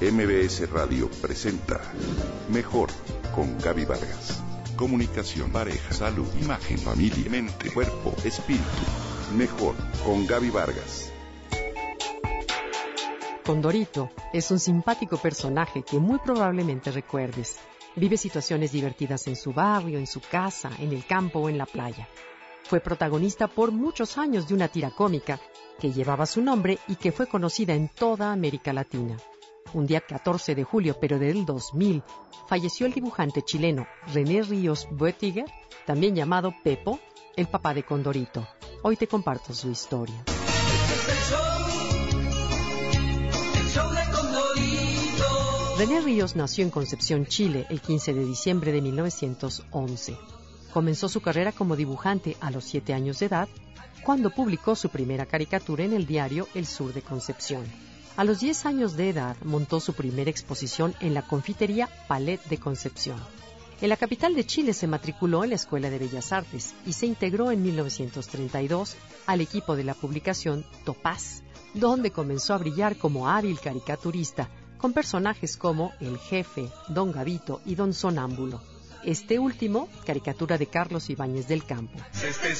MBS Radio presenta Mejor con Gaby Vargas. Comunicación, pareja, salud, imagen, familia, mente, cuerpo, espíritu. Mejor con Gaby Vargas. Condorito es un simpático personaje que muy probablemente recuerdes. Vive situaciones divertidas en su barrio, en su casa, en el campo o en la playa. Fue protagonista por muchos años de una tira cómica que llevaba su nombre y que fue conocida en toda América Latina. Un día 14 de julio, pero del 2000, falleció el dibujante chileno René Ríos Boetiger, también llamado Pepo, el papá de Condorito. Hoy te comparto su historia. René Ríos nació en Concepción, Chile, el 15 de diciembre de 1911. Comenzó su carrera como dibujante a los 7 años de edad, cuando publicó su primera caricatura en el diario El Sur de Concepción. A los 10 años de edad montó su primera exposición en la confitería Palet de Concepción. En la capital de Chile se matriculó en la Escuela de Bellas Artes y se integró en 1932 al equipo de la publicación Topaz, donde comenzó a brillar como hábil caricaturista con personajes como El Jefe, Don Gavito y Don Sonámbulo. Este último, caricatura de Carlos Ibáñez del Campo. Este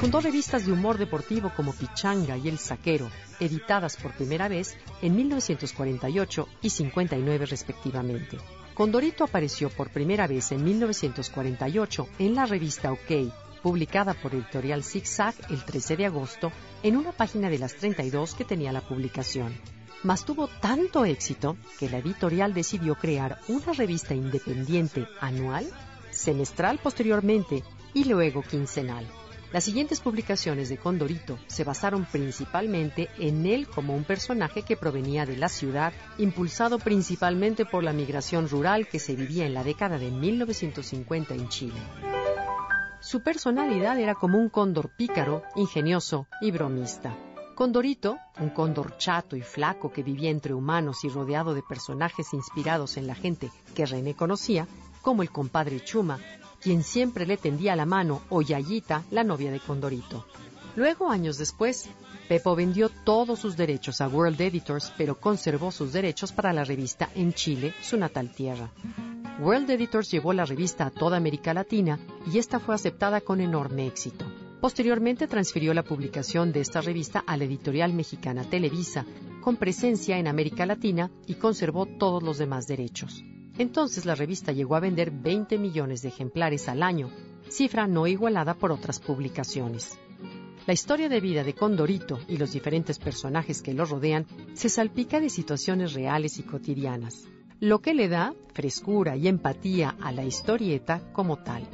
Fundó revistas de humor deportivo como Pichanga y El Saquero, editadas por primera vez en 1948 y 59 respectivamente. Condorito apareció por primera vez en 1948 en la revista OK, publicada por Editorial Zigzag el 13 de agosto en una página de las 32 que tenía la publicación. Mas tuvo tanto éxito que la editorial decidió crear una revista independiente anual, semestral posteriormente y luego quincenal. Las siguientes publicaciones de Condorito se basaron principalmente en él como un personaje que provenía de la ciudad, impulsado principalmente por la migración rural que se vivía en la década de 1950 en Chile. Su personalidad era como un cóndor pícaro, ingenioso y bromista. Condorito, un cóndor chato y flaco que vivía entre humanos y rodeado de personajes inspirados en la gente que René conocía, como el compadre Chuma, quien siempre le tendía la mano, o la novia de Condorito. Luego, años después, Pepo vendió todos sus derechos a World Editors, pero conservó sus derechos para la revista en Chile, su natal tierra. World Editors llevó la revista a toda América Latina y esta fue aceptada con enorme éxito. Posteriormente transfirió la publicación de esta revista a la editorial mexicana Televisa, con presencia en América Latina y conservó todos los demás derechos. Entonces la revista llegó a vender 20 millones de ejemplares al año, cifra no igualada por otras publicaciones. La historia de vida de Condorito y los diferentes personajes que lo rodean se salpica de situaciones reales y cotidianas lo que le da frescura y empatía a la historieta como tal.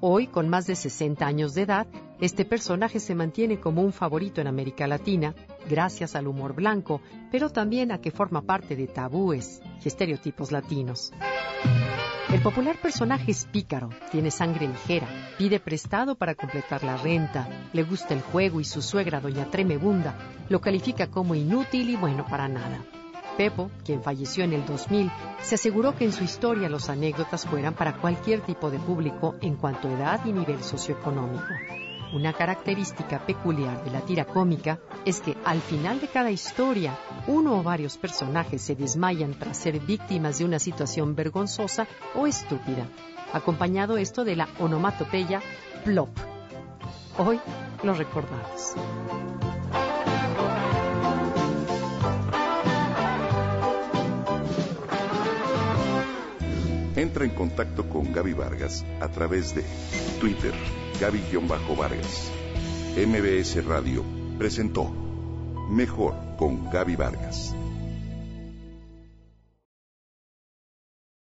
Hoy, con más de 60 años de edad, este personaje se mantiene como un favorito en América Latina, gracias al humor blanco, pero también a que forma parte de tabúes y estereotipos latinos. El popular personaje es pícaro, tiene sangre ligera, pide prestado para completar la renta, le gusta el juego y su suegra, doña Tremebunda, lo califica como inútil y bueno para nada. Pepo, quien falleció en el 2000, se aseguró que en su historia los anécdotas fueran para cualquier tipo de público en cuanto a edad y nivel socioeconómico. Una característica peculiar de la tira cómica es que al final de cada historia, uno o varios personajes se desmayan tras ser víctimas de una situación vergonzosa o estúpida, acompañado esto de la onomatopeya plop. Hoy lo recordamos. Entra en contacto con Gaby Vargas a través de Twitter, Gaby-Vargas. MBS Radio presentó Mejor con Gaby Vargas.